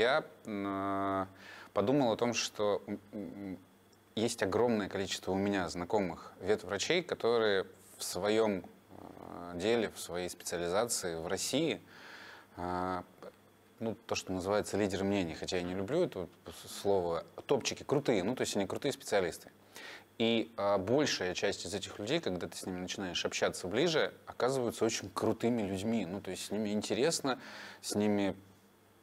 я э, подумал о том, что есть огромное количество у меня знакомых ветврачей, которые в своем э, деле, в своей специализации в России, э, ну, то, что называется лидеры мнений, хотя я не люблю это слово, топчики крутые, ну, то есть они крутые специалисты. И а, большая часть из этих людей, когда ты с ними начинаешь общаться ближе, оказываются очень крутыми людьми. Ну, то есть с ними интересно, с ними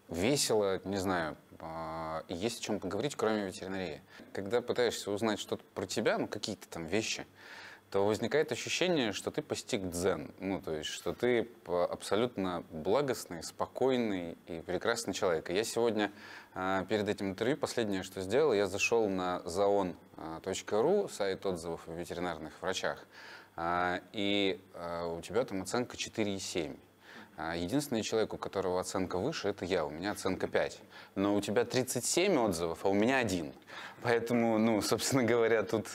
весело, не знаю, а, есть о чем поговорить, кроме ветеринарии. Когда пытаешься узнать что-то про тебя, ну, какие-то там вещи, то возникает ощущение, что ты постиг дзен. Ну, то есть, что ты абсолютно благостный, спокойный и прекрасный человек. И я сегодня а, перед этим интервью последнее, что сделал, я зашел на zaon.ru, сайт отзывов о ветеринарных врачах, а, и а, у тебя там оценка 4,7. Единственный человек, у которого оценка выше, это я. У меня оценка 5. Но у тебя 37 отзывов, а у меня один. Поэтому, ну, собственно говоря, тут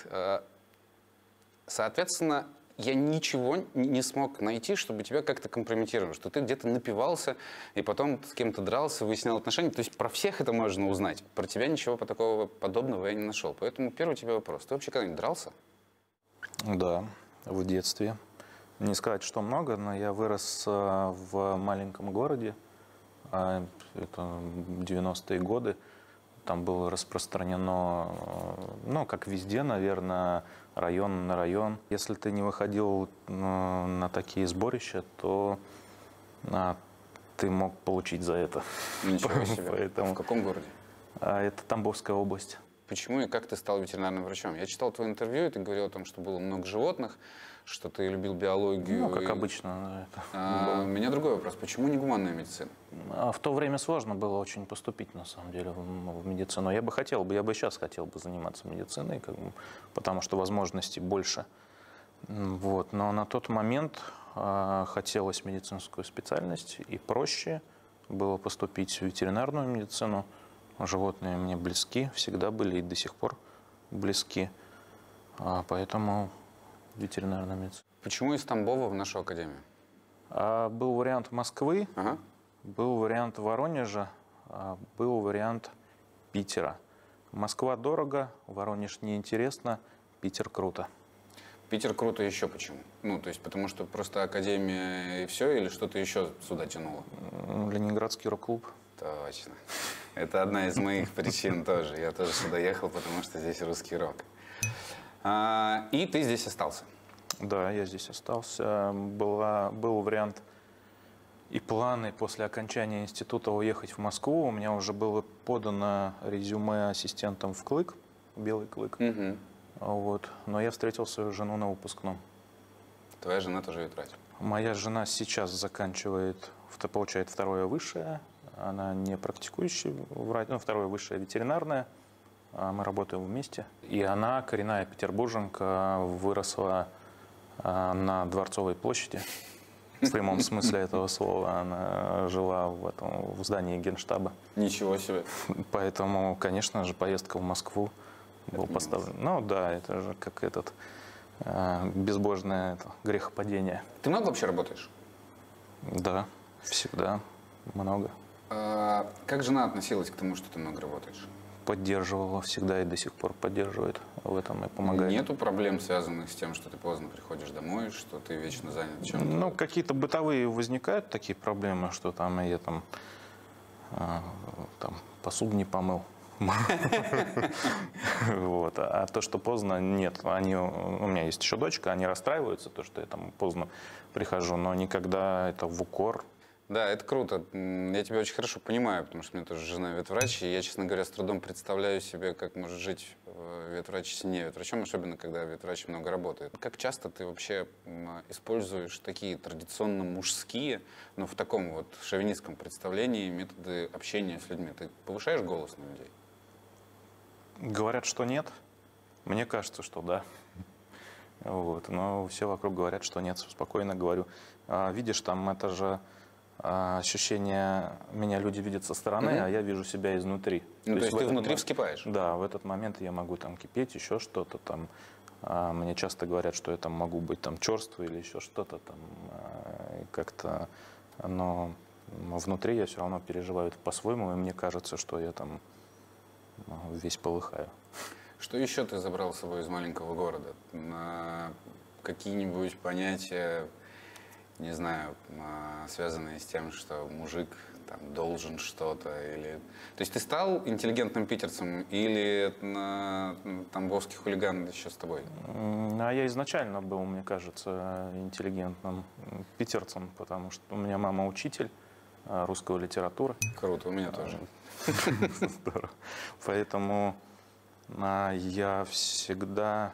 Соответственно, я ничего не смог найти, чтобы тебя как-то компрометировать, что ты где-то напивался и потом с кем-то дрался, выяснял отношения. То есть про всех это можно узнать. Про тебя ничего такого подобного я не нашел. Поэтому первый у тебя вопрос. Ты вообще когда-нибудь дрался? Да, в детстве. Не сказать, что много, но я вырос э, в маленьком городе. А, это 90-е годы. Там было распространено, э, ну, как везде, наверное, район на район. Если ты не выходил на, на такие сборища, то а, ты мог получить за это. Ничего себе. Поэтому... В каком городе? А, это Тамбовская область. Почему и как ты стал ветеринарным врачом? Я читал твое интервью, и ты говорил о том, что было много животных, что ты любил биологию. Ну, как и... обычно. Это а, у меня другой вопрос. Почему не гуманная медицина? А в то время сложно было очень поступить, на самом деле, в, медицину. Я бы хотел бы, я бы сейчас хотел бы заниматься медициной, как бы, потому что возможностей больше. Вот. Но на тот момент э, хотелось медицинскую специальность, и проще было поступить в ветеринарную медицину. Животные мне близки, всегда были и до сих пор близки. А, поэтому ветеринарная медицина. Почему из Тамбова в нашу академию? А, был вариант Москвы, ага. был вариант Воронежа, а, был вариант Питера. Москва дорого, Воронеж неинтересно, Питер круто. Питер круто еще почему? Ну, то есть потому что просто академия и все, или что-то еще сюда тянуло? Ленинградский рок-клуб. Точно. Это одна из моих причин тоже. Я тоже сюда ехал, потому что здесь русский рок. А, и ты здесь остался? Да, я здесь остался. Была, был вариант и планы после окончания института уехать в Москву. У меня уже было подано резюме ассистентом в Клык, Белый Клык. Угу. Вот. Но я встретил свою жену на выпускном. Твоя жена тоже ветврач? Моя жена сейчас заканчивает, получает второе высшее. Она не практикующий врач, ну, второе высшее ветеринарное. А, мы работаем вместе. И она, коренная петербурженка, выросла а, на Дворцовой площади. В прямом смысле этого слова. Она жила в, этом, в здании Генштаба. Ничего себе. Поэтому, конечно же, поездка в Москву был поставлен. Ну да, это же как этот э, безбожное это, грехопадение. Ты много вообще работаешь? Да, всегда много. А, как жена относилась к тому, что ты много работаешь? Поддерживала всегда и до сих пор поддерживает в этом и помогает. Нету проблем, связанных с тем, что ты поздно приходишь домой, что ты вечно занят чем-то? Ну, какие-то бытовые возникают такие проблемы, что там я там, а, там посуду не помыл. Вот. А то, что поздно, нет. Они, у меня есть еще дочка, они расстраиваются, то, что я там поздно прихожу, но никогда это в укор да, это круто. Я тебя очень хорошо понимаю, потому что у меня тоже жена ветврач, и я, честно говоря, с трудом представляю себе, как может жить э, ветврач с не ветврачом, особенно когда ветврач много работает. Как часто ты вообще используешь такие традиционно мужские, но в таком вот шовинистском представлении методы общения с людьми? Ты повышаешь голос на людей? Говорят, что нет. Мне кажется, что да. Вот. Но все вокруг говорят, что нет. Спокойно говорю. А, видишь, там это же ощущение, меня люди видят со стороны, mm-hmm. а я вижу себя изнутри. Ну, то, то есть ты внутри вскипаешь? Да, в этот момент я могу там кипеть, еще что-то там. А, мне часто говорят, что я там могу быть там черствый или еще что-то там а, как-то, но внутри я все равно переживаю это по-своему, и мне кажется, что я там весь полыхаю. Что еще ты забрал с собой из маленького города? На какие-нибудь понятия, не знаю, а, связанные с тем, что мужик там, должен что-то? Или... То есть ты стал интеллигентным питерцем или на тамбовский хулиган еще с тобой? А я изначально был, мне кажется, интеллигентным питерцем, потому что у меня мама учитель а, русской литературы. Круто, у меня тоже. Здорово. Поэтому а, я всегда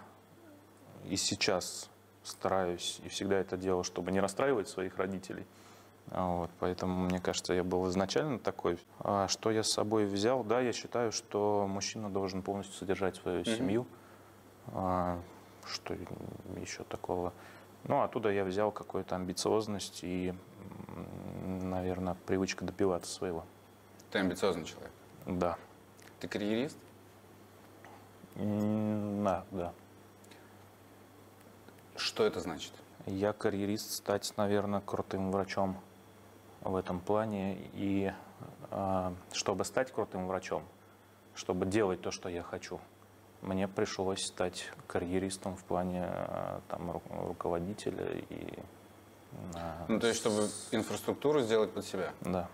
и сейчас стараюсь, и всегда это делал, чтобы не расстраивать своих родителей. А, вот, поэтому, мне кажется, я был изначально такой. А что я с собой взял? Да, я считаю, что мужчина должен полностью содержать свою mm-hmm. семью. А, что еще такого? Ну, оттуда я взял какую-то амбициозность и, наверное, привычка добиваться своего. Ты амбициозный человек? Да. Ты карьерист? Да, да. Что это значит? Я карьерист стать, наверное, крутым врачом в этом плане. И э, чтобы стать крутым врачом, чтобы делать то, что я хочу, мне пришлось стать карьеристом в плане э, там, ру руководителя и... Э, ну, то есть, чтобы инфраструктуру сделать под себя? Да.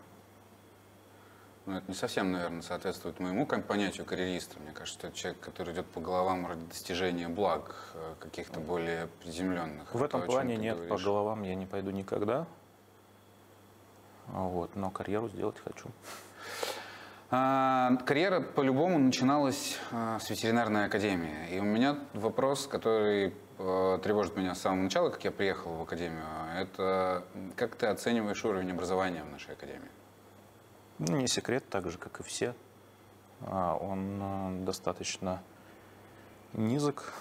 Ну, это не совсем, наверное, соответствует моему понятию карьериста. Мне кажется, что это человек, который идет по головам ради достижения благ э, каких-то более приземленных. В этом то, плане нет, говоришь. по головам я не пойду никогда. Вот, но карьеру сделать хочу. А, карьера по-любому начиналась а, с ветеринарной академии. И у меня вопрос, который а, тревожит меня с самого начала, как я приехал в академию. Это как ты оцениваешь уровень образования в нашей академии? Ну, не секрет, так же, как и все. А, он э, достаточно низок.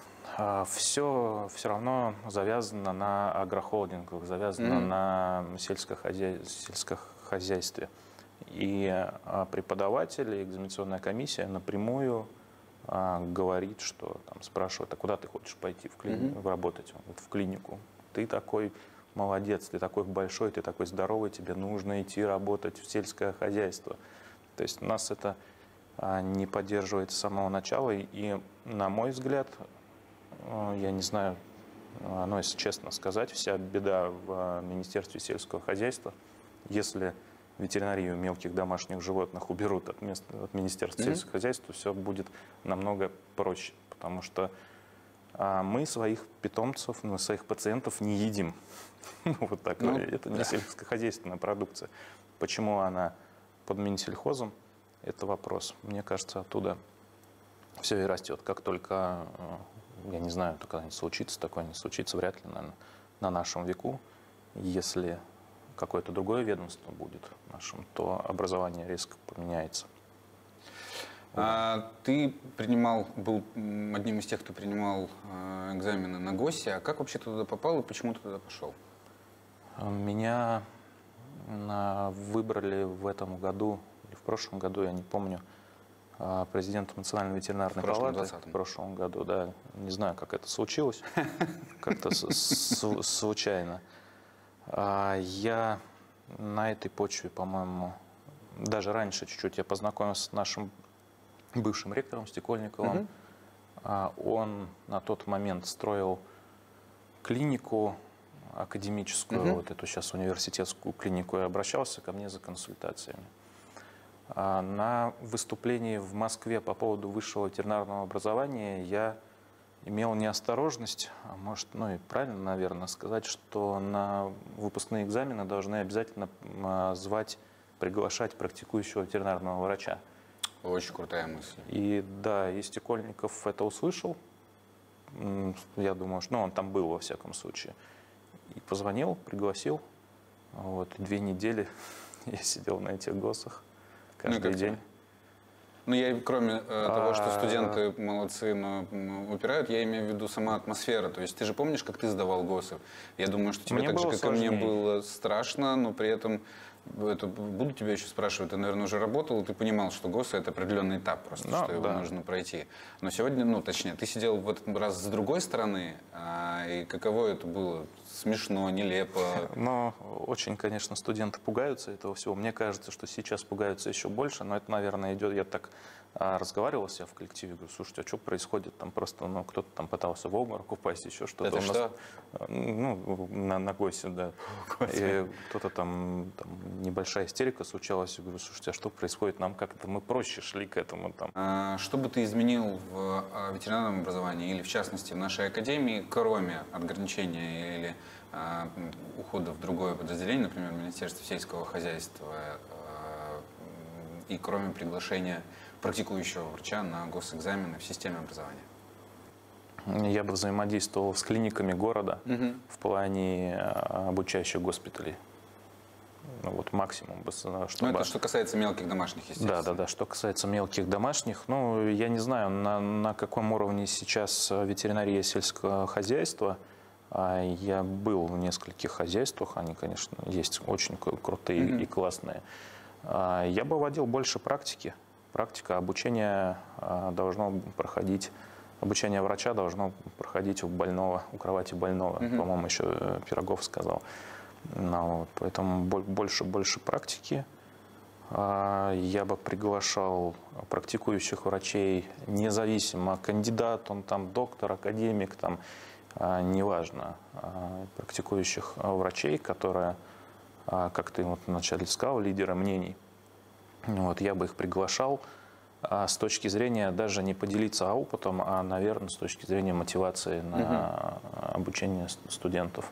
Все все равно завязано на агрохолдингах, завязано mm-hmm. на сельскохозя... сельскохозяйстве. И а, преподаватели, экзаменационная комиссия напрямую а, говорит, что там спрашивает, а куда ты хочешь пойти в клинику, mm-hmm. работать? Вот в клинику. Ты такой молодец, ты такой большой, ты такой здоровый, тебе нужно идти работать в сельское хозяйство. То есть нас это а, не поддерживается с самого начала. И, на мой взгляд, а, я не знаю, ну, если честно сказать, вся беда в а, Министерстве сельского хозяйства, если ветеринарию мелких домашних животных уберут от, мест, от Министерства mm-hmm. сельского хозяйства, все будет намного проще, потому что мы своих питомцев, мы своих пациентов не едим. Ну, вот так. Ну, это не сельскохозяйственная продукция. Почему она под Минсельхозом, это вопрос. Мне кажется, оттуда все и растет. Как только, э, я не знаю, это когда-нибудь случится, такое не случится, вряд ли, наверное, на нашем веку. Если какое-то другое ведомство будет нашим, то образование резко поменяется. А, ты принимал, был одним из тех, кто принимал а, экзамены на ГОСе. А как вообще ты туда попал и почему ты туда пошел? Меня выбрали в этом году или в прошлом году, я не помню, а, президентом Национальной ветеринарной в палаты 20 в прошлом году, да. Не знаю, как это случилось, как-то случайно. Я на этой почве, по-моему, даже раньше чуть-чуть я познакомился с нашим бывшим ректором Стекольниковым. Угу. Он на тот момент строил клинику академическую, угу. вот эту сейчас университетскую клинику, и обращался ко мне за консультациями. А на выступлении в Москве по поводу высшего ветеринарного образования я имел неосторожность, а может, ну и правильно, наверное, сказать, что на выпускные экзамены должны обязательно звать, приглашать практикующего ветеринарного врача. Очень крутая мысль. И да, и Стекольников это услышал. Я думаю, что ну, он там был во всяком случае. И позвонил, пригласил. Вот, две недели я сидел на этих госах каждый ну, день. Ну, я кроме э, того, что а. студенты молодцы, но упирают, я имею в виду сама атмосфера. То есть ты же помнишь, как ты сдавал ГОСы? Я думаю, что тебе мне так же, как сложнее. и мне, было страшно, но при этом это буду тебя еще спрашивать, ты, наверное, уже работал, и ты понимал, что ГОС — это определенный этап просто, Да, что его да. нужно пройти. Но сегодня, ну, точнее, ты сидел в этот раз с другой стороны, а, и каково это было? Смешно, нелепо? Но очень, конечно, студенты пугаются этого всего. Мне кажется, что сейчас пугаются еще больше, но это, наверное, идет. Я так а, разговаривал себя в коллективе, говорю, слушайте, а что происходит? Там просто, ну, кто-то там пытался в обморок упасть, еще что-то. Это У нас, что? э, Ну, на, на ГОСе, да. И кто-то там, там небольшая истерика случалась. Я говорю, слушайте, а что происходит? Нам как-то мы проще шли к этому там. А, Что бы ты изменил в а, ветеринарном образовании или, в частности, в нашей академии, кроме ограничения или а, ухода в другое подразделение, например, Министерство сельского хозяйства, а, м, и кроме приглашения практикующего врача на госэкзамены в системе образования? Я бы взаимодействовал с клиниками города в плане а, обучающих госпиталей. Ну, вот максимум с- Ну, чтобы... это что касается мелких домашних, естественно. Да, да, да. Что касается мелких домашних, ну, я не знаю, на, на каком уровне сейчас э, ветеринария сельского хозяйства. А Я был в нескольких хозяйствах, они, конечно, есть очень кру- крутые Мгм. и классные. А, Я бы вводил больше практики. Практика обучения а, должно проходить, обучение врача должно проходить у больного, у кровати больного. Мгм. По-моему, еще э, Пирогов сказал. Ну, вот, поэтому бо- больше, больше практики. Я бы приглашал практикующих врачей, независимо, кандидат, он там доктор, академик, там, неважно, а, практикующих а, врачей, которые, а, как ты вот вначале сказал, лидеры мнений. Вот, я бы их приглашал а, с точки зрения даже не поделиться опытом, а, наверное, с точки зрения мотивации на обучение студентов.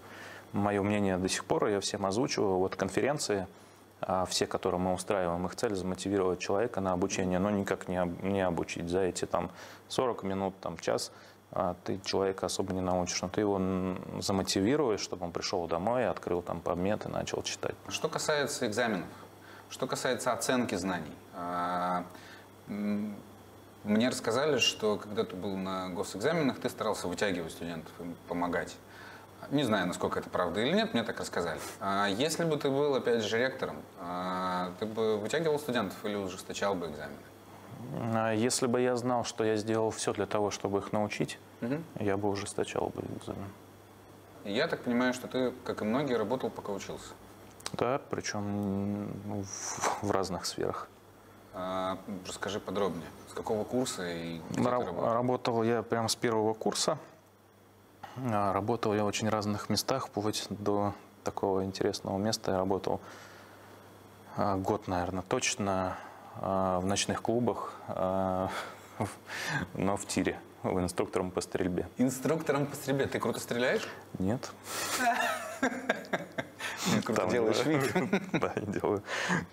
Мое мнение до сих пор, я всем озвучиваю, вот конференции, а, все, которые мы устраиваем, их цель замотивировать человека на обучение, но никак не, не обучить. За эти там 40 минут, там, час а, ты человека особо не научишь, но ты его замотивируешь, чтобы он пришел домой, открыл там PubMed и начал читать. Что касается экзаменов, что касается оценки знаний, а, мне рассказали, что когда ты был на госэкзаменах, ты старался вытягивать студентов, им помогать. Не знаю, насколько это правда или нет, мне так рассказали. А если бы ты был, опять же, ректором, а, ты бы вытягивал студентов или ужесточал бы экзамены? А Если бы я знал, что я сделал все для того, чтобы их научить, Мгм. я бы ужесточал бы экзамен. Я так понимаю, что ты, как и многие, работал, пока учился. Да, причем ну, в, в разных сферах. А, Расскажи подробнее, с какого курса и где Ра- ты работал? Работал я прямо с первого курса. А, Работал я в очень разных местах, вплоть до такого интересного места. Я работал а, год, наверное, точно в ночных клубах, а, но в тире, в инструктором по стрельбе. Инструктором по стрельбе. Ты круто стреляешь? Нет. Круто делаешь вид. Да, делаю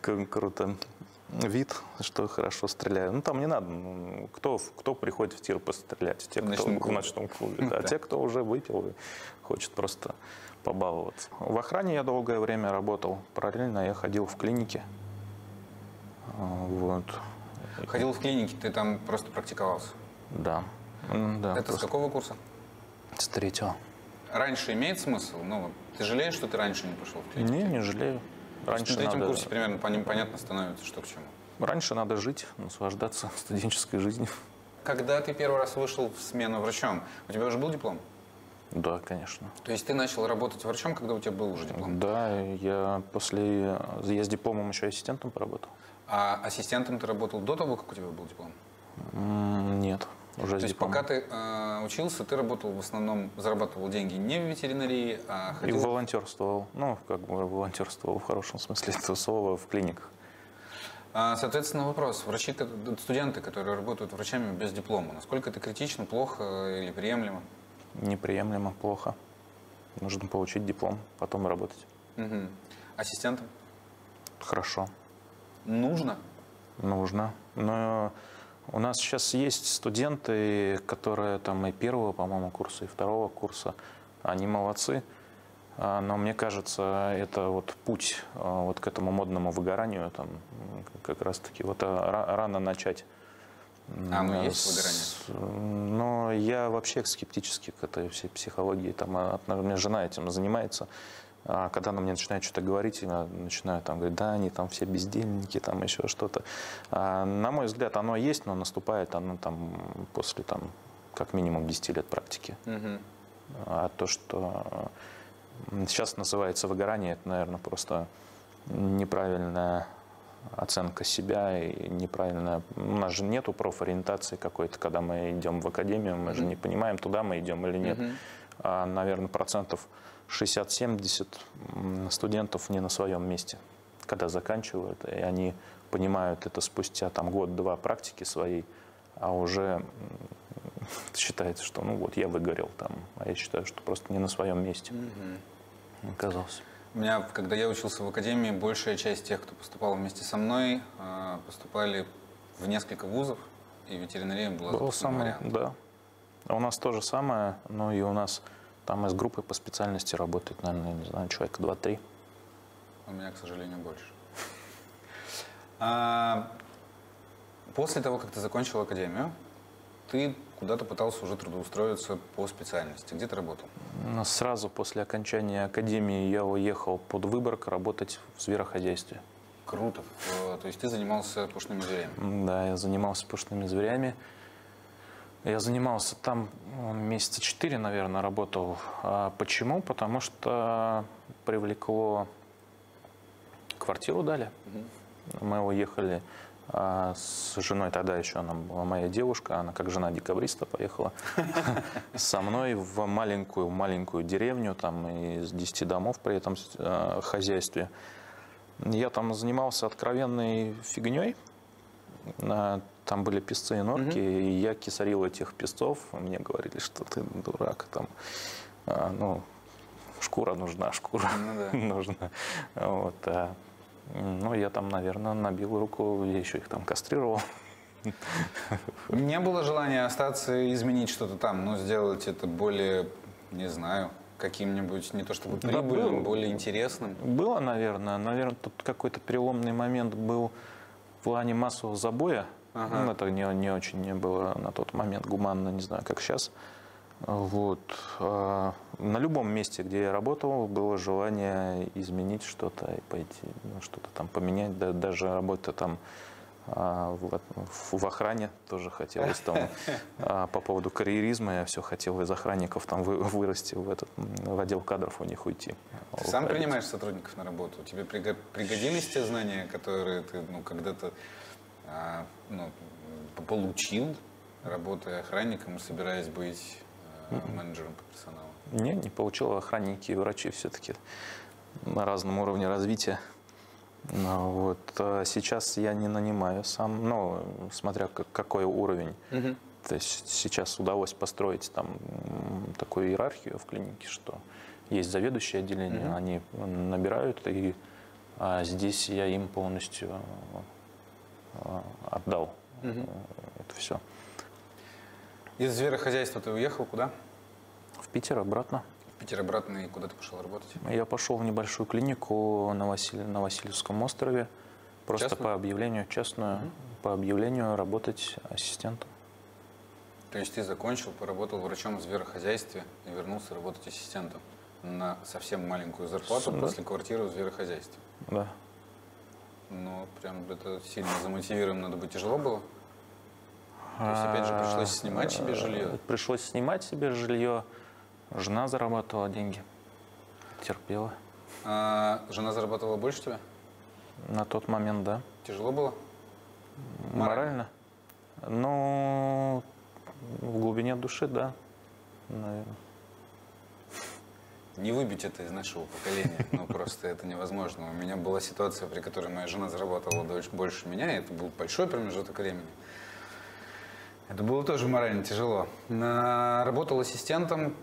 кру- круто вид, что хорошо стреляю. Ну, там не надо. ну, Кто, кто приходит в тир пострелять? Те, В кто ночном в клубе. ночном клубе. Да. Да. Те, кто уже выпил и хочет просто побаловаться. В охране я долгое время работал. Параллельно я ходил в клинике. А, Вот. Ходил в клинике, ты там просто практиковался. Да. Да Это с просто какого курса? с третьего. Раньше имеет смысл? Ну, вот ты жалеешь, что ты раньше не пошел в клинику? Не, не жалею. Раньше на третьем надо, курсе примерно пони- понятно становится, что к чему. раньше надо жить, наслаждаться студенческой жизнью. Когда ты первый раз вышел в смену врачом, у тебя уже был диплом? Да, конечно. То есть ты начал работать врачом, когда у тебя был уже диплом? Да, я после... Я с дипломом еще ассистентом поработал. А ассистентом ты работал до того, как у тебя был диплом? Нет, уже То есть дипломом. пока ты э, учился, ты работал в основном, зарабатывал деньги не в ветеринарии, а И ходил... волонтерствовал. Ну, как бы волонтерствовал в хорошем смысле этого слова в клиниках. А, Соответственно, вопрос. Врачи, студенты, которые работают врачами без диплома, насколько это критично, плохо или приемлемо? Неприемлемо, плохо. Нужно получить диплом, потом работать. Мгм. Ассистентом? Хорошо. Нужно? Нужно. Но у нас сейчас есть студенты, которые там и первого, по-моему, курса, и второго курса. Они молодцы. А, Но мне кажется, это вот путь а, вот к этому модному выгоранию, там, как раз-таки вот а, ра- рано начать. А, ну, М, есть с- Но я вообще скептически к этой всей психологии. Там, у меня жена этим занимается. А когда она мне начинает что-то говорить, я начинаю там говорить, да, они там все бездельники, там еще что-то. А, на мой взгляд, оно есть, но наступает оно там после там как минимум 10 лет практики. Мгм. А то, что сейчас называется выгорание, это, наверное, просто неправильная оценка себя и неправильная... У нас же нету профориентации какой-то, когда мы идем в академию, мы же не понимаем, туда мы идем или нет. Мгм. А, наверное, процентов 60-70 м, студентов не на своем месте, когда заканчивают, и они понимают это спустя там год-два практики своей, а уже считается, что ну вот я выгорел там, а я считаю, что просто не на своем месте Мгм. оказался. У меня, когда я учился в академии, большая часть тех, кто поступал вместе со мной, а, поступали в несколько вузов, и ветеринария была Было самое, вариантом. да. А У нас то же самое, но и у нас там из группы по специальности работает, наверное, не знаю, человек 2-3. У меня, к сожалению, больше. А, После того, как ты закончил академию, ты куда-то пытался уже трудоустроиться по специальности. Где ты работал? Но Сразу после окончания академии я уехал под Выборг работать в зверохозяйстве. Круто. Э, То есть ты занимался пушными зверями. Да, я занимался пушными зверями. Я занимался там месяца четыре, наверное, работал. А почему? Потому что привлекло... Квартиру дали. Мы уехали а, с женой, тогда еще она была моя девушка, она как жена декабриста поехала со мной в маленькую-маленькую деревню, там из 10 домов при этом э, хозяйстве. Я там занимался откровенной фигней. Там были песцы и норки, и я кисарил этих песцов. Мне говорили, что ты дурак. Там, а, ну, шкура нужна, шкура Ну да. нужна. Вот, а, ну, я там, наверное, набил руку, я еще их там кастрировал. Не было желания остаться и изменить что-то там, но сделать это более, не знаю, каким-нибудь, не то чтобы Да, прибыльным, было. более интересным. Было, наверное. Наверное, тут какой-то переломный момент был в плане массового забоя. Ага. Ну, это не, не очень не было на тот момент гуманно, не знаю, как сейчас. Вот. А, На любом месте, где я работал, было желание изменить что-то и пойти, ну, что-то там поменять. Да- даже работа там а, в, в охране тоже хотелось там а, по поводу карьеризма я все хотел из охранников там вы- вырасти в этот в отдел кадров у них уйти. Ты сам принимаешь сотрудников на работу? Тебе приго- пригодились те знания, которые ты ну, когда-то а, ну, получил, работая охранником и собираясь быть а, менеджером по персоналу? Не, не получил охранники и врачи все-таки на разном уровне развития. Ну, вот. а Сейчас я не нанимаю сам, ну, смотря как- какой уровень. То есть сейчас удалось построить там такую иерархию в клинике, что есть заведующие отделения, Мгм. они набирают, и а, здесь я им полностью а, отдал Мгм. э, это все. Из зверохозяйства ты уехал куда? В Питер обратно. В Питер обратно и куда ты пошел работать? Я пошел в небольшую клинику на, Василь- на Васильевском острове, просто Частную? по объявлению, частную, по объявлению работать ассистентом. То есть ты закончил, поработал врачом в зверохозяйстве и вернулся работать ассистентом на совсем маленькую зарплату Да. после квартиры в зверохозяйстве. Да. Ну, прям это сильно замотивировано надо быть. Тяжело было? То есть, опять же, пришлось снимать себе жилье? А, Пришлось снимать себе жилье. Жена зарабатывала деньги. Терпела. А жена зарабатывала больше тебя? На тот момент, да. Тяжело было? Морально? Ну, в глубине души, да. Наверное. Не выбить это из нашего поколения. Ну, просто это невозможно. У меня была ситуация, при которой моя жена зарабатывала больше меня, и это был большой промежуток времени. Это было тоже морально тяжело. Работал ассистентом.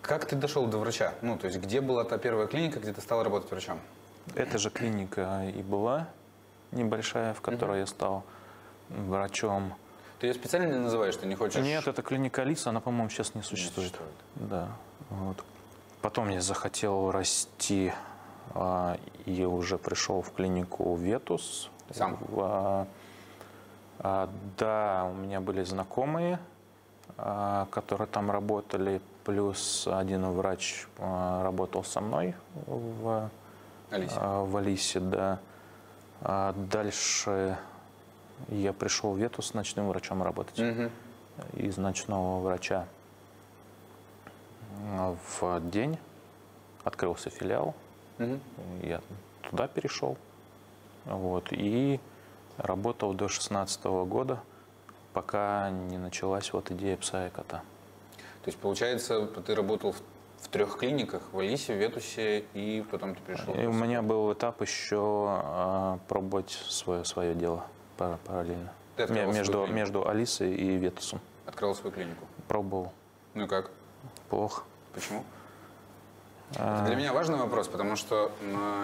Как ты дошел до врача? Ну, то есть, где была та первая клиника, где ты стал работать врачом? Эта же клиника и была небольшая, в которой я стал врачом. Ты ее специально не называешь, ты не хочешь? Нет, это клиника Алиса, она, по-моему, сейчас не существует. существует. Да. Вот. Потом я захотел расти а, и уже пришел в клинику Ветус. Сам? В, а, а, да, у меня были знакомые, которые там работали, плюс один врач работал со мной в, Алисе. в Алисе, да. Дальше я пришел в Вету с ночным врачом работать. Мгм. Из ночного врача в день открылся филиал. Мгм. Я туда перешел. Вот, и работал до 16 года, пока не началась вот идея пса и кота. То есть, получается, ты работал в, в трех клиниках, в Алисе, в Ветусе, и потом ты пришел. И у меня был этап еще а, пробовать свое, свое дело пара- параллельно. Ты Между, между Алисой и Ветусом. Открыл свою клинику. Пробовал. Ну и как? Плохо. Почему? А, Это для меня важный вопрос, потому что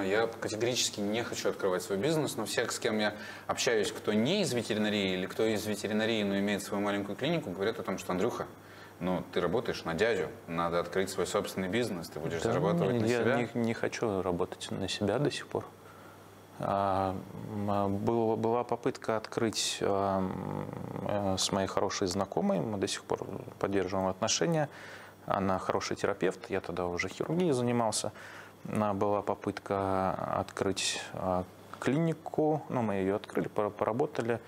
я категорически не хочу открывать свой бизнес, но всех, с кем я общаюсь, кто не из ветеринарии или кто из ветеринарии, но имеет свою маленькую клинику, говорят о том, что Андрюха, ну, ты работаешь на дядю, надо открыть свой собственный бизнес, ты будешь Да, зарабатывать на я себя. Не, не хочу работать на себя до сих пор. А, м, был- была попытка открыть а, э, с моей хорошей знакомой, мы до сих пор поддерживаем отношения. Она хороший терапевт, я тогда уже хирургией занимался. А, Была попытка открыть а, клинику, ну, мы ее открыли, пора- поработали.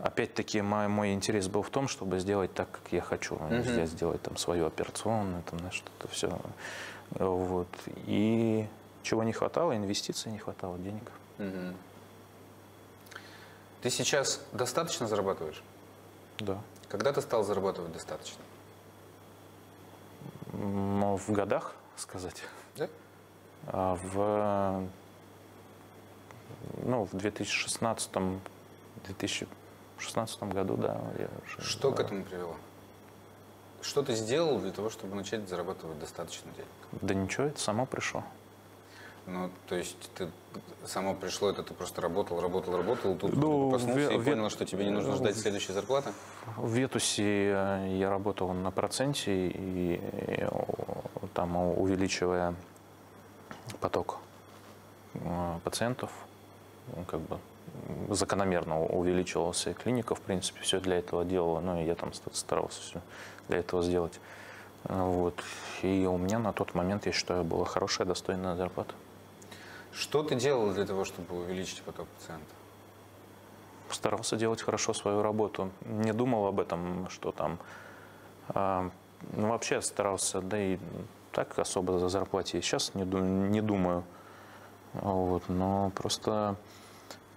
Опять-таки мой, мой интерес был в том, чтобы сделать так, как я хочу. Мгм. Сделать там свою операционную, там, знаешь, что-то все. Вот. И чего не хватало, инвестиций не хватало, денег. Мгм. Ты сейчас достаточно зарабатываешь? Да. Когда ты стал зарабатывать достаточно? Но в годах сказать. Да? А в, ну, в 2016, 2016 году, да. Я уже, Что к да. этому привело? Что ты сделал для того, чтобы начать зарабатывать достаточно денег? Да ничего, это само пришло. Ну, то есть ты само пришло, это ты просто работал, работал, работал, тут Ну, проснулся ве- и ве- понял, что тебе не нужно ждать следующей зарплаты? В Ветусе э, я работал на проценте и э, о, там увеличивая поток э, пациентов, как бы закономерно увеличивался клиника, в принципе, все для этого делала, ну и я там ста- старался все для этого сделать. Э, Вот. И у меня на тот момент, я считаю, была хорошая, достойная зарплата. Что ты делал для того, чтобы увеличить поток пациентов? старался делать хорошо свою работу. Не думал об этом, что там... а, ну, вообще старался, да и так особо за зарплате сейчас не, не думаю. Вот, но просто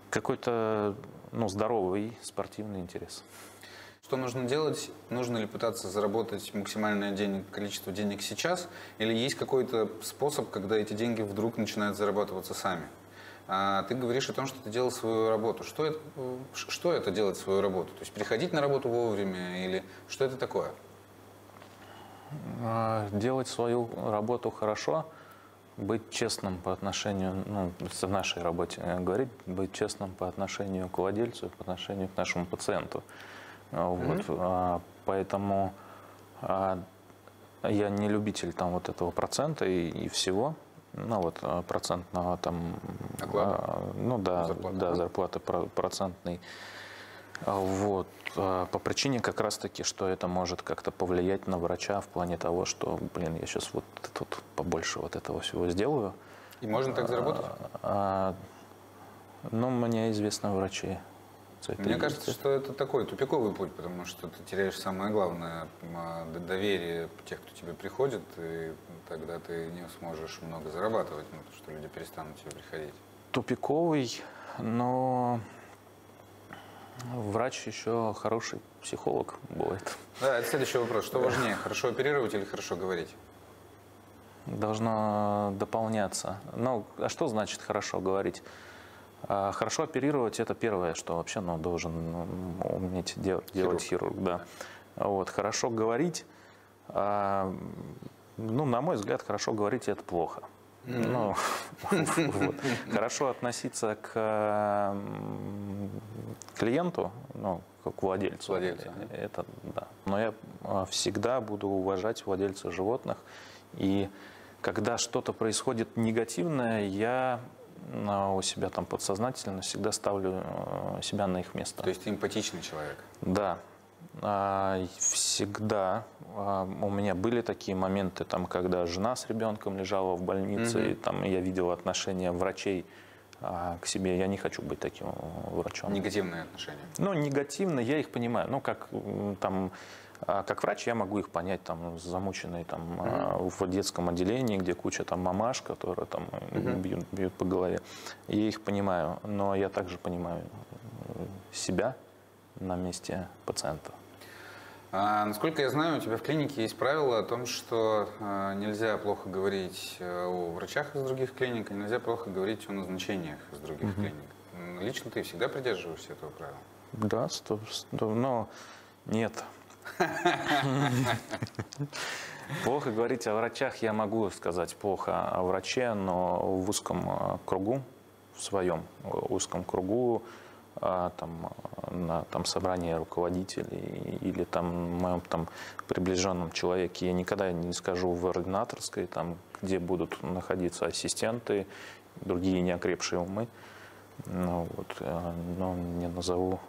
какой-то ну, здоровый спортивный интерес. Что нужно делать? Нужно ли пытаться заработать максимальное денег, количество денег сейчас? Или есть какой-то способ, когда эти деньги вдруг начинают зарабатываться сами? А ты говоришь о том, что ты делал свою работу. Что это, что это делать свою работу? То есть приходить на работу вовремя или что это такое? А, Делать свою работу хорошо, быть честным по отношению, ну, в нашей работе э, говорить, быть честным по отношению к владельцу, по отношению к нашему пациенту. А, Вот, а, поэтому а, я не любитель там вот этого процента и, и всего. Ну вот а, процентного там, Оклада? а, ну да, Зарплаты, да, зарплаты про- процентной. А, Вот. а, По причине как раз-таки, что это может как-то повлиять на врача в плане того, что, блин, я сейчас вот тут побольше вот этого всего сделаю. И можно так заработать? А, ну, мне известно врачи. Этой Мне кажется, что это такой тупиковый путь, потому что ты теряешь самое главное доверие тех, кто тебе приходит, и тогда ты не сможешь много зарабатывать, ну, потому что люди перестанут тебе приходить. Тупиковый, но врач еще хороший психолог бывает. Да, это следующий вопрос. Что важнее, хорошо оперировать или хорошо говорить? Должно дополняться. Ну, а что значит хорошо говорить? А, Хорошо оперировать это первое, что вообще ну, должен уметь делать, делать хирург. Да. Вот, хорошо говорить, а, ну, на мой взгляд, хорошо говорить это плохо. Ну, вот. Хорошо относиться к клиенту, ну, к владельцу. Да. Это да. Но я а, всегда буду уважать владельца животных. И когда что-то происходит негативное, я у себя там подсознательно всегда ставлю э, себя на их место. То есть ты эмпатичный человек. Да. а, всегда а, у меня были такие моменты, там, когда жена с ребенком лежала в больнице, Мгм. и там я видел отношение врачей а, к себе. Я не хочу быть таким врачом. Негативные отношения. Ну, негативно, я их понимаю. Ну, как там, как врач я могу их понять, там, замученные там а, в детском отделении, где куча там мамаш, которые там э, Мгм. бьют, бьют по голове. Я их понимаю, но я также понимаю э, себя на месте пациента. А, насколько я знаю, у тебя в клинике есть правило о том, что а, нельзя плохо говорить э, о врачах из других клиник, и нельзя плохо говорить о назначениях из других Мгм. клиник. Лично ты всегда придерживаешься этого правила? Да, сто, сто- но нет. Плохо говорить о врачах, я могу сказать плохо о враче, но в узком э, кругу, в своем э, узком кругу, а, там, э, на там, собрании руководителей или там, моем там, приближенном человеке, я никогда не скажу в ординаторской, там, где будут находиться ассистенты, другие неокрепшие умы. Ну, вот, э, но не назову.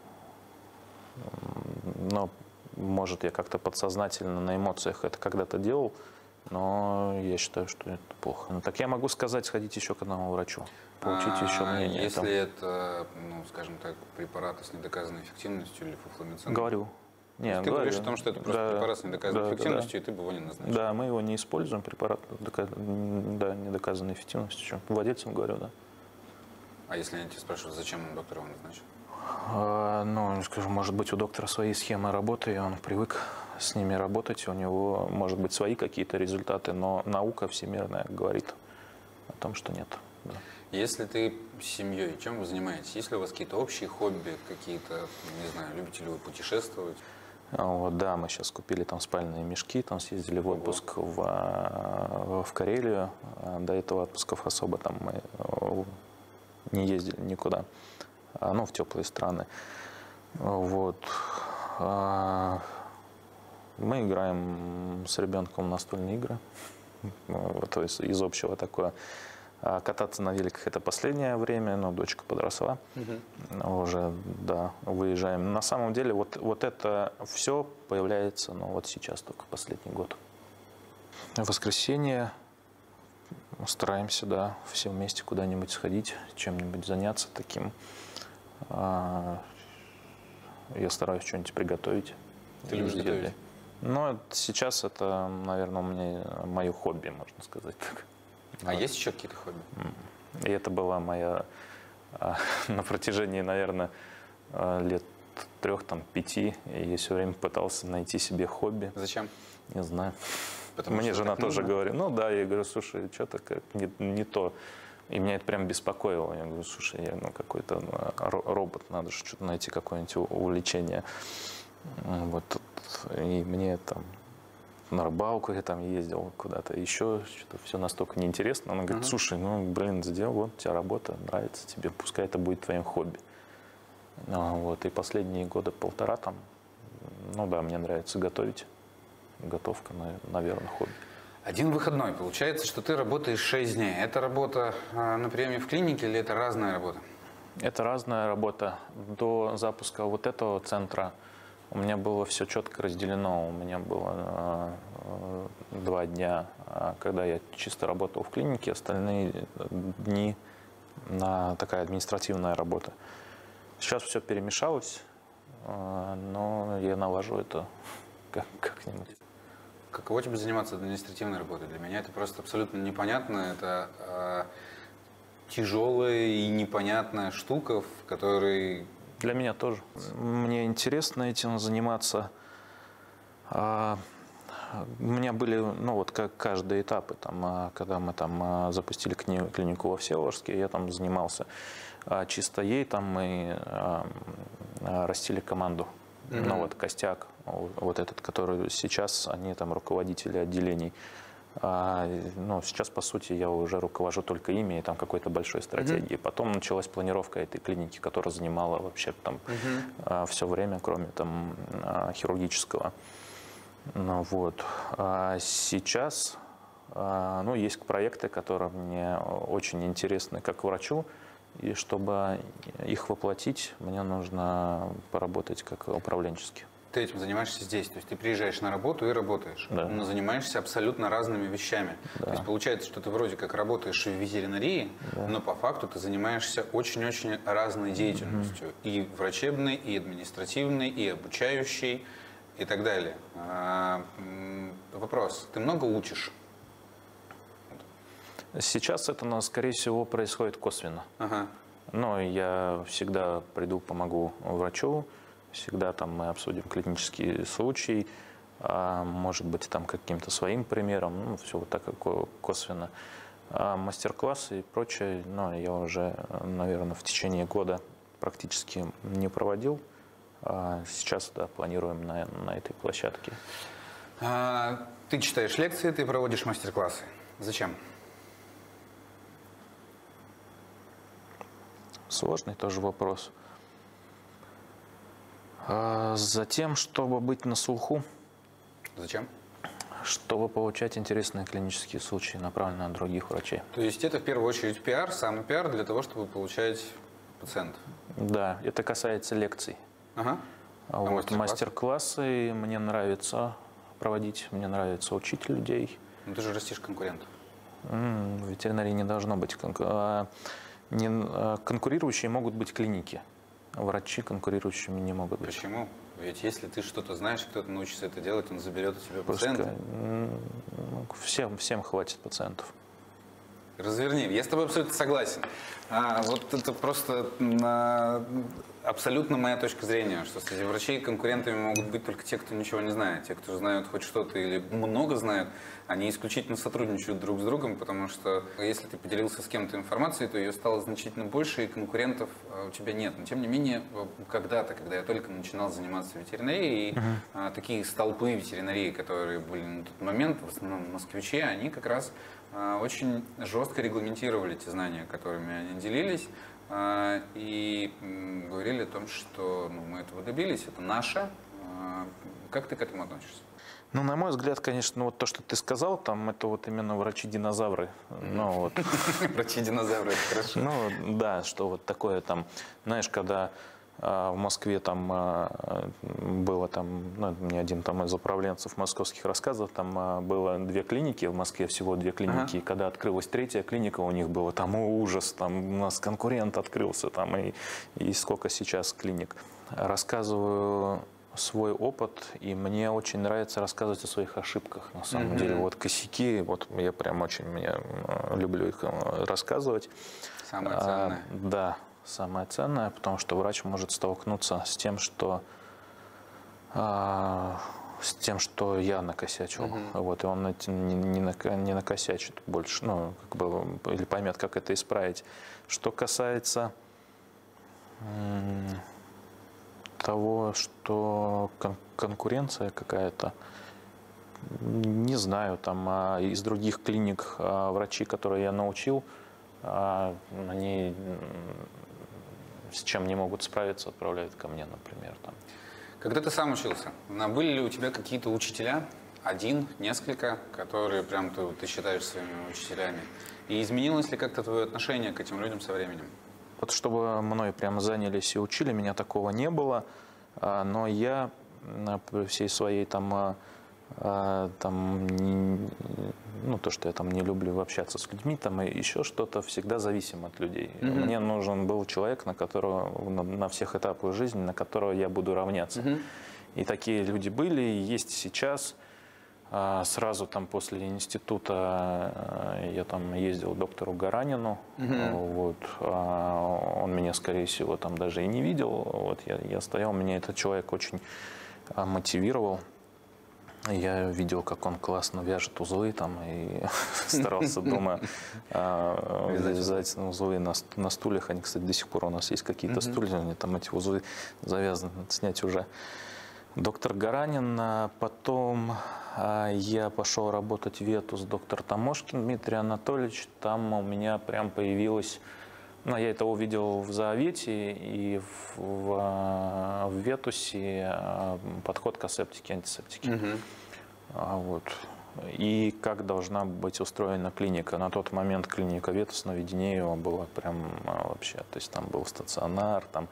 Но, может, я как-то подсознательно на эмоциях это когда-то делал, но я считаю, что это плохо. Ну, так я могу сказать, сходите еще к одному врачу, получите еще А, мнение. Если там. это, ну, скажем так, препараты с недоказанной эффективностью или фуфломицин? Говорю. Не, ты говорю. говоришь о том, что это просто Да, препарат с недоказанной да, да, эффективностью, и ты бы его не назначил. Да, мы его не используем, препарат дока- да, недоказанной эффективностью. Владельцам говорю, да. А если они тебя спрашивают, зачем доктор его назначил? А, Ну, скажем, может быть, у доктора свои схемы работы, и он привык с ними работать, у него, может быть, свои какие-то результаты, но наука всемирная говорит о том, что нет. да. Если ты с семьей, чем вы занимаетесь? Есть ли у вас какие-то общие хобби, какие-то, не знаю, любите ли вы путешествовать? А Вот, да, мы сейчас купили там спальные мешки, там съездили в отпуск в, а, в Карелию. До этого отпусков особо там мы э, не ездили никуда, ну, в теплые страны. Вот. А, Мы играем с ребенком настольные игры. То есть из общего такое. А Кататься на великах это последнее время, но дочка подросла. Уже, да, выезжаем. На самом деле вот, вот это все появляется, ну, вот сейчас только последний год. В воскресенье стараемся, да, все вместе куда-нибудь сходить, чем-нибудь заняться таким. А, Я стараюсь что-нибудь приготовить. Ты любишь еды. готовить? Ну, сейчас это, наверное, у меня мое хобби, можно сказать так. А есть еще какие-то хобби? И это была моя а, на протяжении, наверное, а, лет трех, там, пяти. Я все время пытался найти себе хобби. Зачем? Не знаю. Потому Мне жена тоже нужно? говорит, ну да, я говорю, слушай, что-то как не, не то. И меня это прям беспокоило. Я говорю, слушай, я ну, какой-то ну, ро- робот, надо же что-то найти, какое-нибудь увлечение. Вот. тут. И мне там на рыбалку я там ездил куда-то, еще что-то все настолько неинтересно. Она говорит, слушай, ну, блин, сделал, вот у тебя работа, нравится тебе, пускай это будет твоим хобби. А, Вот. И последние года полтора там, ну да, мне нравится готовить. Готовка, наверное, хобби. Один выходной. Получается, что ты работаешь 6 дней. Это работа а, на приеме в клинике или это разная работа? Это разная работа. До запуска вот этого центра у меня было все четко разделено. У меня было э, э, два дня, а, когда я чисто работал в клинике, остальные дни на такая административная работа. Сейчас все перемешалось, э, но я налажу это как- как-нибудь. Каково тебе заниматься административной работой? Для меня это просто абсолютно непонятно. Это а, тяжелая и непонятная штука, в которой Для меня тоже. Мне интересно этим заниматься. А, У меня были, ну вот как каждые этапы, там, а, когда мы там а, запустили клинику во Всеволожске, я там занимался а, чисто ей, там мы а, а, растили команду. Мгм. Ну вот костяк, вот этот, который сейчас, они там руководители отделений. А, ну, сейчас, по сути, я уже руковожу только ими и там какой-то большой стратегией. Потом началась планировка этой клиники, которая занимала вообще там все время, кроме там а, хирургического. Ну, вот. А сейчас а, ну, есть проекты, которые мне очень интересны как врачу, и чтобы их воплотить, мне нужно поработать как управленчески. Ты этим занимаешься здесь, то есть ты приезжаешь на работу и работаешь, Да. но занимаешься абсолютно разными вещами. Да. То есть получается, что ты вроде как работаешь в ветеринарии, но по факту ты занимаешься очень-очень разной деятельностью. И врачебной, и административной, и обучающей, и так далее. А, вопрос, ты много учишь? Сейчас это, скорее всего, происходит косвенно. Ага. Но я всегда приду, помогу врачу, всегда там мы обсудим клинический случай, а, может быть, там каким-то своим примером, ну, все вот так косвенно. А мастер-классы и прочее, ну, я уже, наверное, в течение года практически не проводил. А сейчас, да, планируем на, на этой площадке. А, ты читаешь лекции, ты проводишь мастер-классы. Зачем? Сложный тоже вопрос. А, Затем, чтобы быть на слуху, Зачем? чтобы получать интересные клинические случаи, направленные на других врачей. То есть это в первую очередь пиар, самый пиар для того, чтобы получать пациентов. Да, это касается лекций. Ага. А вот мастер-классы? мне нравится проводить, мне нравится учить людей. Ну ты же растишь конкурентов. В ветеринарии не должно быть конку- а, не- а, конкурирующие могут быть клиники. Врачи конкурирующими не могут быть. Почему? Ведь если ты что-то знаешь, кто-то научится это делать, он заберет у тебя Пускай, пациента. м, ну, всем, всем хватит пациентов. Разверни. Я с тобой абсолютно согласен. А, вот это просто на- абсолютно моя точка зрения, что среди врачей конкурентами могут быть только те, кто ничего не знает. Те, кто знают хоть что-то или много знают, они исключительно сотрудничают друг с другом, потому что если ты поделился с кем-то информацией, то ее стало значительно больше, и конкурентов а, у тебя нет. Но тем не менее, э, когда-то, когда я только начинал заниматься ветеринарией, а, такие столпы ветеринарии, которые были на тот момент, в основном москвичи, они как раз а, очень жестко регламентировали те знания, которыми они делились, а, и говорили о том, что ну, мы этого добились, это наше. А, Как ты к этому относишься? Ну, на мой взгляд, конечно, вот то, что ты сказал, там это вот именно врачи-динозавры. Ну, вот, Врачи-динозавры, хорошо. ну, да, что вот такое там, знаешь, когда а, в Москве там а, было там, ну, мне один там из управленцев московских рассказов, там а, было две клиники, в Москве всего две клиники, и когда открылась третья клиника, у них было там о, ужас, там у нас конкурент открылся, там и, и сколько сейчас клиник. Рассказываю свой опыт, и мне очень нравится рассказывать о своих ошибках, на самом Мгм. деле. Вот косяки, вот я прям очень меня, люблю их рассказывать. Самое А, ценное. да, самое ценное, потому что врач может столкнуться с тем, что а, с тем, что я накосячил. Вот, и он не, не, не накосячит больше, ну, как бы, или поймет, как это исправить. Что касается м, того, что кон- конкуренция какая-то, не знаю, там а из других клиник а, врачи, которые я научил, а, они с чем не могут справиться, отправляют ко мне, например. Там. Когда ты сам учился, были ли у тебя какие-то учителя, один, несколько, которые прям ты, ты считаешь своими учителями? И изменилось ли как-то твое отношение к этим людям со временем? Вот чтобы мной прямо занялись и учили, меня такого не было, а, но я при всей своей там, а, там не- ну то, что я там не люблю общаться с людьми, там и еще что-то, всегда зависим от людей. Мгм. Мне нужен был человек, на которого на, на всех этапах жизни, на которого я буду равняться. И такие люди были, и есть сейчас. А, Сразу там после института а, я там ездил к доктору Гаранину. А, Вот. А, Он меня, скорее всего, там даже и не видел. Вот я, я стоял, меня этот человек очень а, мотивировал. Я видел, как он классно вяжет узлы там и старался дома а, Вязать узлы на, ст- на стульях. Они, кстати, до сих пор у нас есть какие-то стулья, они там эти узлы завязаны, снять уже. Доктор Гаранин, а потом а, я пошел работать в Ветус доктор Тамошкин Дмитрий Анатольевич. Там у меня прям появилась, ну, я это увидел в Заовете и в, в, а, в Ветусе а, подход к асептике, антисептике. А, Вот. И как должна быть устроена клиника. На тот момент клиника Ветус на Веденеева была прям а, вообще, то есть там был стационар, там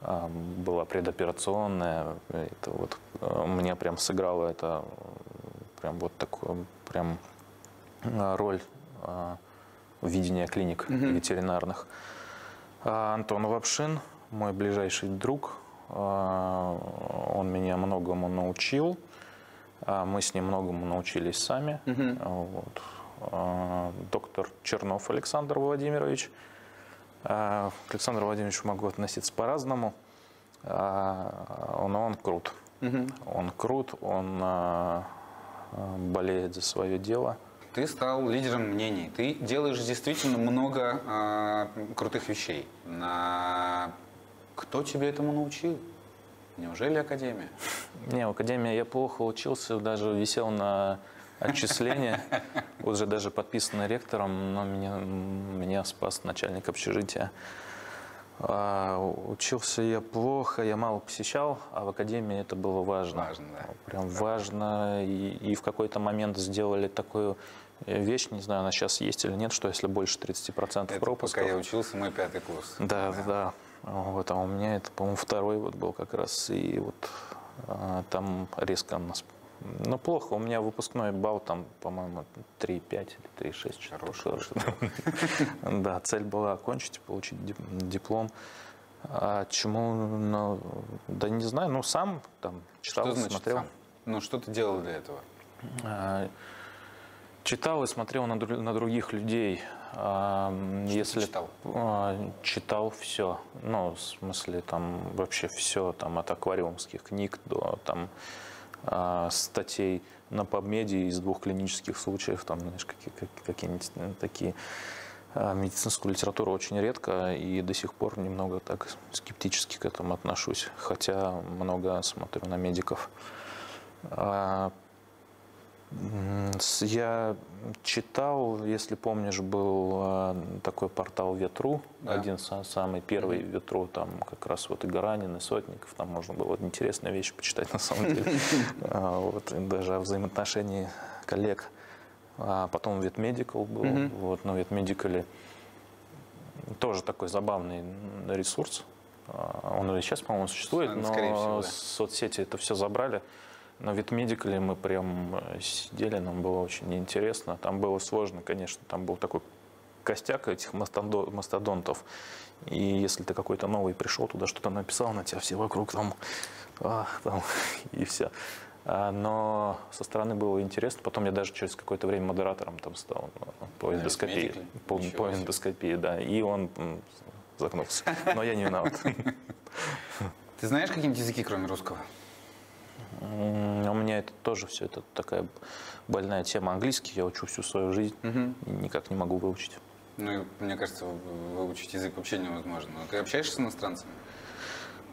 а, была предоперационная. Это вот а, мне прям сыграло это прям вот такую прям а, роль видения клиник ветеринарных. А Антон Вапшин, мой ближайший друг, а, он меня многому научил. А Мы с ним многому научились сами. Вот. А, Доктор Чернов Александр Владимирович. К Александру Владимировичу могу относиться по-разному, но он крут. Он крут, он болеет за свое дело. Ты стал лидером мнений. Ты делаешь действительно много а, крутых вещей. На... Кто тебе этому научил? Неужели Академия? Не, в академии я плохо учился, даже висел на отчисление, уже даже подписанный ректором, но меня, меня спас начальник общежития. А, учился я плохо, я мало посещал, а в академии это было важно. Важно, да. Прям важно. И, и в какой-то момент сделали такую э, вещь, не знаю, она сейчас есть или нет, что если больше 30% Это пропусков. пока я учился, мой пятый курс. Да, да. Вот, а у меня это, по-моему, второй вот был как раз. И вот а, там резко нас... Ну, плохо. У меня выпускной балл там, по-моему, 3,5 или 3,6. что-то Хороший, такое. Да, цель была окончить, получить дип- диплом. А чему, ну, да не знаю, ну сам там читал, Что значит смотрел. сам? Ну, что ты делал для этого? Читал и смотрел на, на других людей. Что Если читал? а, читал все, ну в смысле там вообще все, там от аквариумских книг до там а, статей на PubMed из двух клинических случаев, там знаешь какие, как- какие-нибудь э, такие а, медицинскую литературу очень редко и до сих пор немного так скептически к этому отношусь, хотя много смотрю на медиков. Я читал, если помнишь, был а, такой портал Ветру, Да. один са- самый первый Ветру, там как раз вот и Гаранин, и Сотников, там можно было интересные вещи почитать на самом деле, А, вот, даже о взаимоотношении коллег. А потом Ветмедикал был, вот, на Ветмедикале тоже такой забавный ресурс. А, Он и сейчас, по-моему, существует, но соцсети это все забрали. На Ветмедикале мы прям э, сидели, нам было очень интересно. Там было сложно, конечно, там был такой костяк этих мастодо- мастодонтов. И если ты какой-то новый пришел туда, что-то написал, на тебя все вокруг там, а, там и все. А, Но со стороны было интересно. Потом я даже через какое-то время модератором там стал ну, по эндоскопии. По, по эндоскопии, да. И он загнулся. Но я не виноват. Ты знаешь какие-нибудь языки, кроме русского? У меня это тоже все это такая больная тема. Английский я учу всю свою жизнь и никак не могу выучить. Ну, и, мне кажется, вы- выучить язык вообще невозможно. Но Ты общаешься с иностранцами?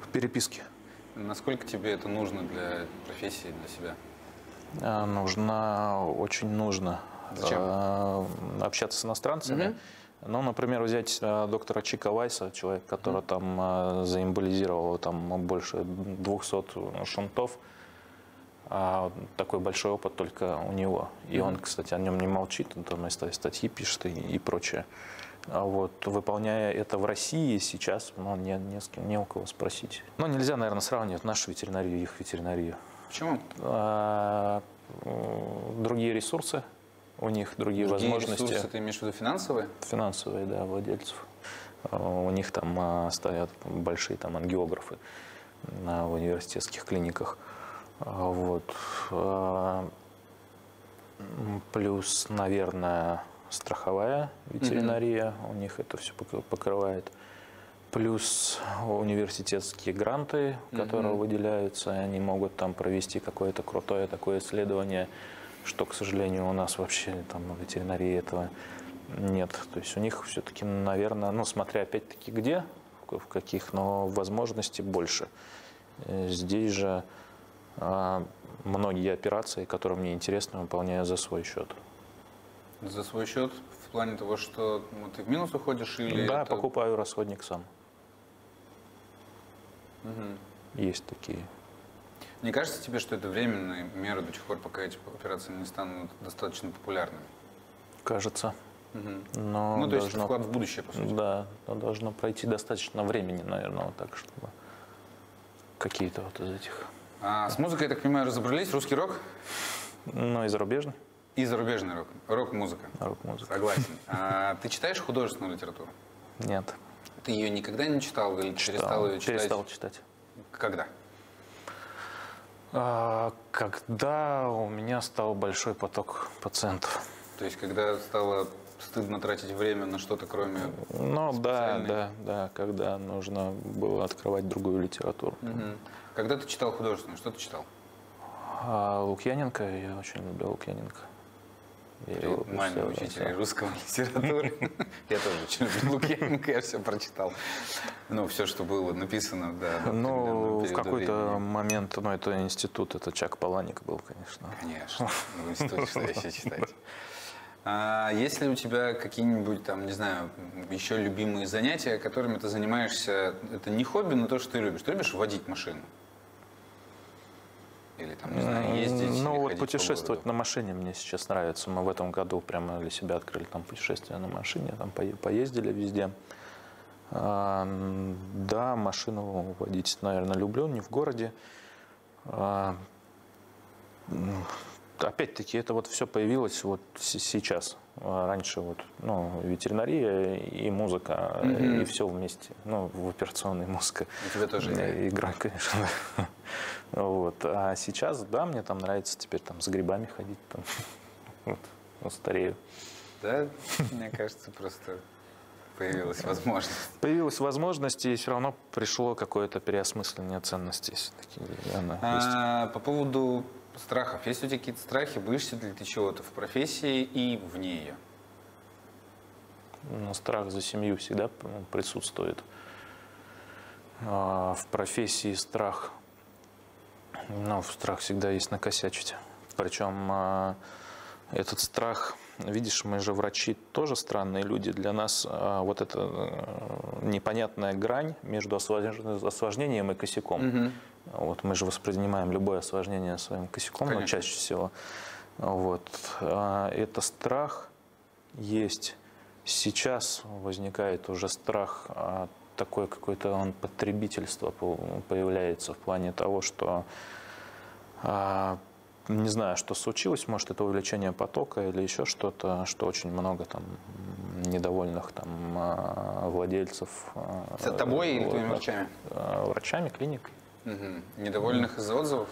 В переписке Насколько тебе это нужно для профессии, для себя? а, нужно, очень нужно Зачем? а, общаться с иностранцами. Ну, например, взять а, доктора Чика Вайса, человек, который там а, заэмболизировал там больше 200 шунтов. А, такой большой опыт только у него. И он, кстати, о нем не молчит, он там и ста- статьи пишет и, и прочее. А вот выполняя это в России сейчас, ну, не, не, с кем- не у кого спросить. Ну, нельзя, наверное, сравнивать нашу ветеринарию и их ветеринарию. Почему? А, другие ресурсы, у них другие, Другие возможности ресурсы, ты имеешь в виду финансовые? финансовые, да, владельцев. А, У них там а, стоят большие там ангиографы в университетских клиниках. А, Вот. А, Плюс, наверное, страховая ветеринария, у них это все покрывает. Плюс университетские гранты, которые Мгм. выделяются, они могут там провести какое-то крутое такое исследование, что, к сожалению, у нас вообще там в ветеринарии этого нет. То есть у них все-таки, наверное, ну, смотря опять-таки где, в в каких, но возможностей больше. Э, Здесь же а, многие операции, которые мне интересны, выполняю за свой счет. За свой счет в плане того, что ну, ты в минус уходишь или да, это- покупаю расходник сам. Мгм. Есть такие. Не кажется тебе, что это временные меры до тех пор, пока эти операции не станут достаточно популярными? Кажется. Мгм. Но ну, то есть должно, вклад в будущее, по сути. да, но должно пройти достаточно времени, наверное, вот так, чтобы какие-то вот из этих. А с музыкой, я так понимаю, разобрались? Русский рок Ну, и зарубежный и зарубежный рок. Рок-музыка. рок-музыка. Согласен. А ты читаешь художественную литературу? Нет. Ты ее никогда не читал или Читал. перестал ее читать? Перестал читать. Когда? А, Когда у меня стал большой поток пациентов. То есть, когда стало стыдно тратить время на что-то, кроме... Ну да, да, да, когда нужно было открывать другую литературу. Мгм. Когда ты читал художественную, что ты читал? А Лукьяненко, я очень люблю Лукьяненко. Я его маме учителя всё. русского литературы. Я тоже очень люблю Лукьяненко, я все прочитал. Ну, все, что было написано, да. Ну, в какой-то момент, ну, это институт, это Чак Паланик был, конечно. Конечно, в институте что еще читать. А есть ли у тебя какие-нибудь там, не знаю, еще любимые занятия, которыми ты занимаешься? Это не хобби, но то, что ты любишь. Ты любишь водить машину? Или там, не знаю, ездить? или Ну, вот по путешествовать городу? на машине мне сейчас нравится. Мы в этом году прямо для себя открыли там путешествие на машине, там пое- поездили везде. А, да, машину водить, наверное, люблю, не в городе. А, опять-таки, это вот все появилось вот сейчас. А Раньше вот, ну, ветеринария и музыка, Мгм. и все вместе. Ну, в операционной музыка. У тебя тоже играет? Э, Игра, конечно. Вот. А сейчас, да, мне там нравится теперь там с грибами ходить. Там. Вот. Ну, старею. Да, мне кажется, просто появилась возможность. Появилась возможность, и все равно пришло какое-то переосмысление ценностей. есть. А, по поводу страхов. Есть у тебя какие-то страхи? Боишься ли ты чего-то в профессии и вне ее? Ну, страх за семью всегда присутствует. А в профессии страх, ну, страх всегда есть накосячить. Причем а, этот страх, видишь, мы же врачи тоже странные люди. Для нас а, вот эта э, непонятная грань между осложнением и косяком. Вот мы же воспринимаем любое осложнение своим косяком, но Конечно. чаще всего. Вот. А Это страх есть. Сейчас возникает уже страх а, такой какой-то он потребительство по- появляется в плане того, что а, не знаю, что случилось, может это увеличение потока или еще что-то, что очень много там недовольных там владельцев. Это тобой или вот, твоими да, врачами? Врачами, клиникой. Мгм. Недовольных из-за отзывов?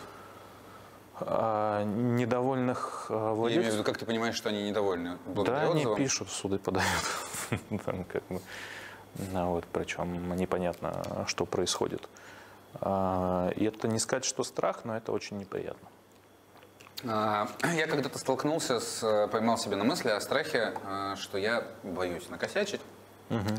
А, Недовольных а, Я имею в владельцев. виду, как ты понимаешь, что они недовольны? Благодаря Да, они отзывам? пишут, суды подают. Там как бы, ну, вот, причем непонятно, что происходит. А, И это не сказать, что страх, но это очень неприятно. А, Я когда-то столкнулся с, э, поймал себя на мысли о страхе, э, что я боюсь накосячить.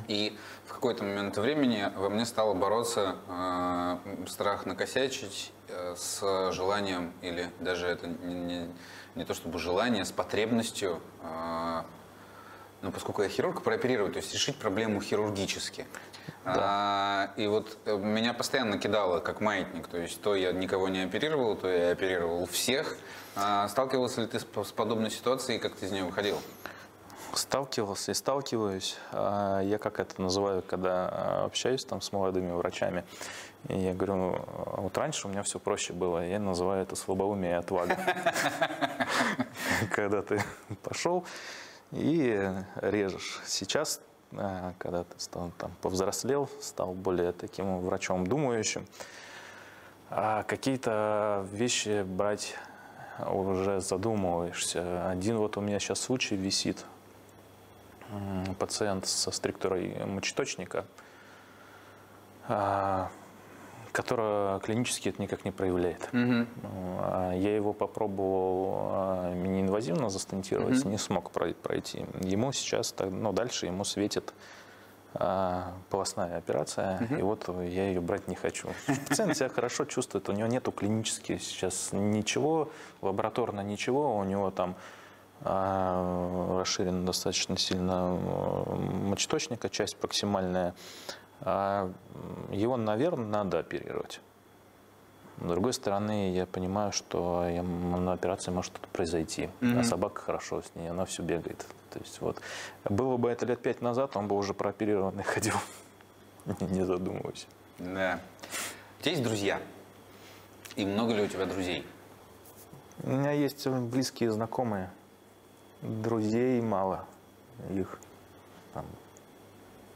И в какой-то момент времени во мне стало бороться э, страх накосячить э, с желанием, или даже это не, не- не то чтобы желание, с потребностью, э, ну, поскольку я хирург, прооперировать, то есть решить проблему хирургически. А, и вот э, меня постоянно кидало как маятник, то есть то я никого не оперировал, то я оперировал всех. А, сталкивался ли ты с, с подобной ситуацией, как ты из нее выходил? Сталкивался и сталкиваюсь. А, Я как это называю, когда а, общаюсь там с молодыми врачами. И я говорю, ну, а вот раньше у меня все проще было. Я называю это слабоумие и отвага. Когда ты пошел и режешь. Сейчас, когда ты стал там повзрослел, стал более таким врачом думающим, какие-то вещи брать уже задумываешься. Один вот у меня сейчас случай висит. Пациент со структурой мочеточника, а, которая клинически это никак не проявляет. А Я его попробовал а, мини-инвазивно застентировать, не смог прой- пройти. Ему сейчас, ну, дальше ему светит полостная операция, и вот я ее брать не хочу. Пациент себя хорошо чувствует, у него нету клинически сейчас ничего, лабораторно ничего, у него там расширен достаточно сильно мочеточника, часть проксимальная. А, Его, наверное, надо оперировать. С другой стороны, я понимаю, что я- на операции может что-то произойти. А собака хорошо с ней, она все бегает. То есть вот было бы это лет пять назад, он бы уже прооперированный ходил. Не задумываясь. Да. У тебя есть друзья? И много ли у тебя друзей? У меня есть близкие знакомые. Друзей мало. Их там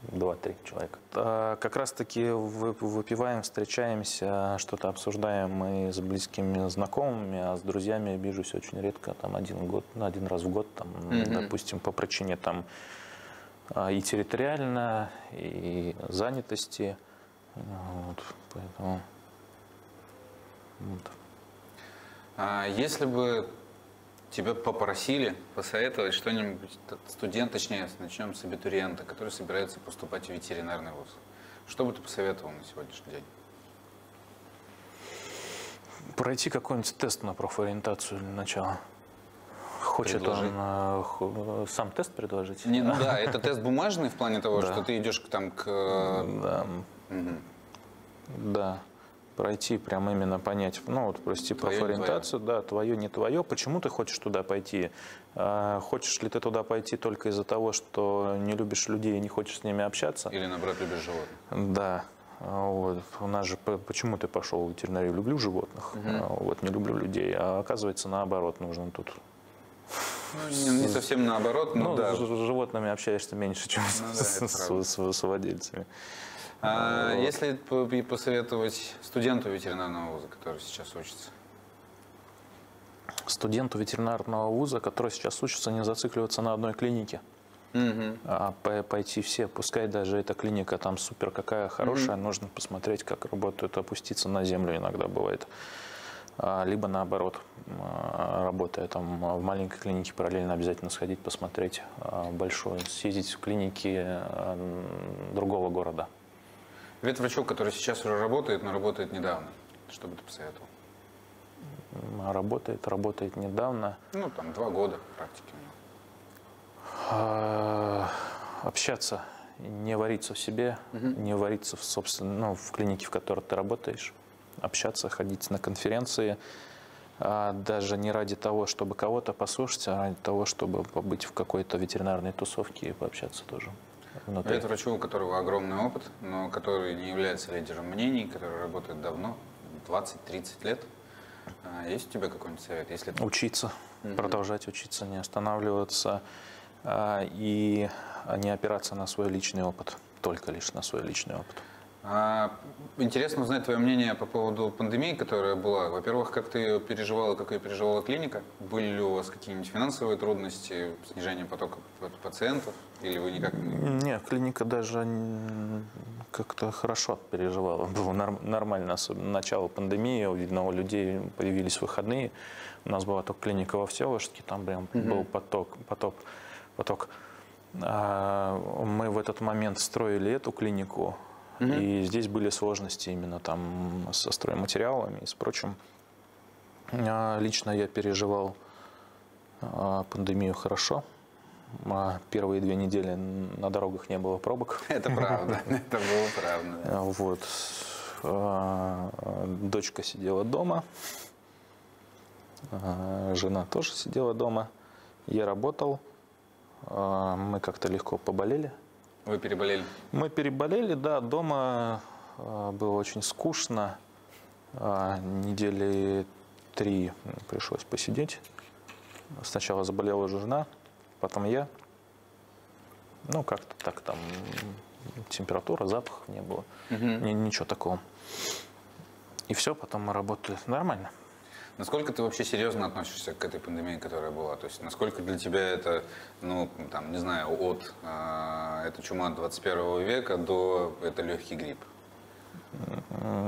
два-три человека. А как раз-таки вы- выпиваем, встречаемся, что-то обсуждаем мы с близкими знакомыми, а с друзьями вижусь очень редко, там один год, ну, один раз в год, там, допустим, по причине там а, и территориально, и занятости. Вот, поэтому вот. А если бы тебя попросили посоветовать что-нибудь, студент, точнее, начнем с абитуриента, который собирается поступать в ветеринарный вуз, что бы ты посоветовал на сегодняшний день? Пройти какой-нибудь тест на профориентацию для начала. Хочет Предложи. он э, ху- сам тест предложить? Не, ну да, это тест бумажный в плане того, Да. что ты идешь к, там к... э, Да, да. Пройти, прям именно понять, ну вот прости, профориентацию, да, твое, не твое. Почему ты хочешь туда пойти? А, Хочешь ли ты туда пойти только из-за того, что не любишь людей и не хочешь с ними общаться? Или, наоборот, любишь животных? Да. Вот. У нас же почему ты пошел в ветеринарию? Люблю животных, а, вот не люблю людей. А оказывается наоборот нужно тут. Ну, не, не совсем наоборот, но Ну, да. с с животными общаешься меньше, чем Ну с, да, с- правда. с- с владельцами. А если п- п- посоветовать студенту ветеринарного вуза, который сейчас учится? Студенту ветеринарного вуза, который сейчас учится, не зацикливаться на одной клинике, Мгм. а по- пойти все, пускай даже эта клиника там супер какая хорошая, нужно посмотреть, как работают, опуститься на землю иногда бывает. А, Либо наоборот, а, работая там в маленькой клинике, параллельно обязательно сходить посмотреть а, большой, съездить в клиники м, другого города. Ветврачу, который сейчас уже работает, но работает недавно. Что бы ты посоветовал? М, Работает, работает недавно. Ну, там, два года практики у него. А, общаться, не вариться в себе, не вариться в собственно, ну, в клинике, в которой ты работаешь, общаться, ходить на конференции, а, даже не ради того, чтобы кого-то послушать, а ради того, чтобы побыть в какой-то ветеринарной тусовке и пообщаться тоже. Внутри. Ветврачу, у которого огромный опыт, но который не является лидером мнений, который работает давно, 20-30 лет. А, Есть у тебя какой-нибудь совет? Если Учиться, продолжать учиться, не останавливаться а, и не опираться на свой личный опыт, только лишь на свой личный опыт. А, Интересно узнать твое мнение по поводу пандемии, которая была. Во-первых, как ты ее переживала, как ее переживала клиника? Были ли у вас какие-нибудь финансовые трудности, снижение потока пациентов? Или вы никак не... Нет, клиника даже как-то хорошо переживала. Было норм- нормально, особенно начало пандемии. Видно, у людей появились выходные. У нас была только клиника во Всеволожске, там прям был поток, поток, поток. А, Мы в этот момент строили эту клинику, и здесь были сложности именно там со стройматериалами и с прочим. А, Лично я переживал а, пандемию хорошо. А Первые две недели на дорогах не было пробок. Это правда, это было правда. да. Вот. Дочка сидела дома. Жена тоже сидела дома. Я работал. Мы как-то легко поболели. Вы переболели? Мы переболели, да, дома а, было очень скучно. А, Недели три пришлось посидеть. Сначала заболела жена, потом я. Ну, как-то так там температура, запахов не было. Ни- Ничего такого. И все, потом мы работали нормально. Насколько ты вообще серьезно относишься к этой пандемии, которая была? То есть насколько для тебя это, ну, там, не знаю, от э, это чума 21 века до это легкий грипп?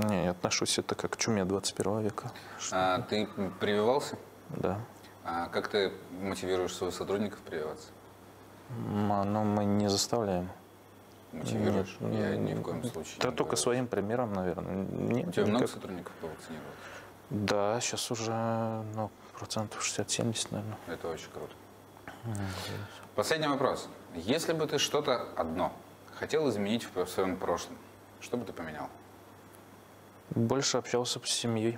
Не, я отношусь это как к чуме 21 века. А, ты прививался? Да. А как ты мотивируешь своих сотрудников прививаться? А, Но мы не заставляем. Мотивируешь? Нет, Я ни в коем случае. Да только своим примером, наверное. Нет, У тебя много никак. сотрудников повакцинировалось? Да, сейчас уже ну, процентов 60-70, наверное. Это очень круто. Последний вопрос. Если бы ты что-то одно хотел изменить в своем прошлом, что бы ты поменял? Больше общался с семьей.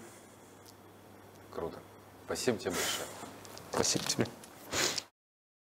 Круто. Спасибо тебе большое. Спасибо тебе.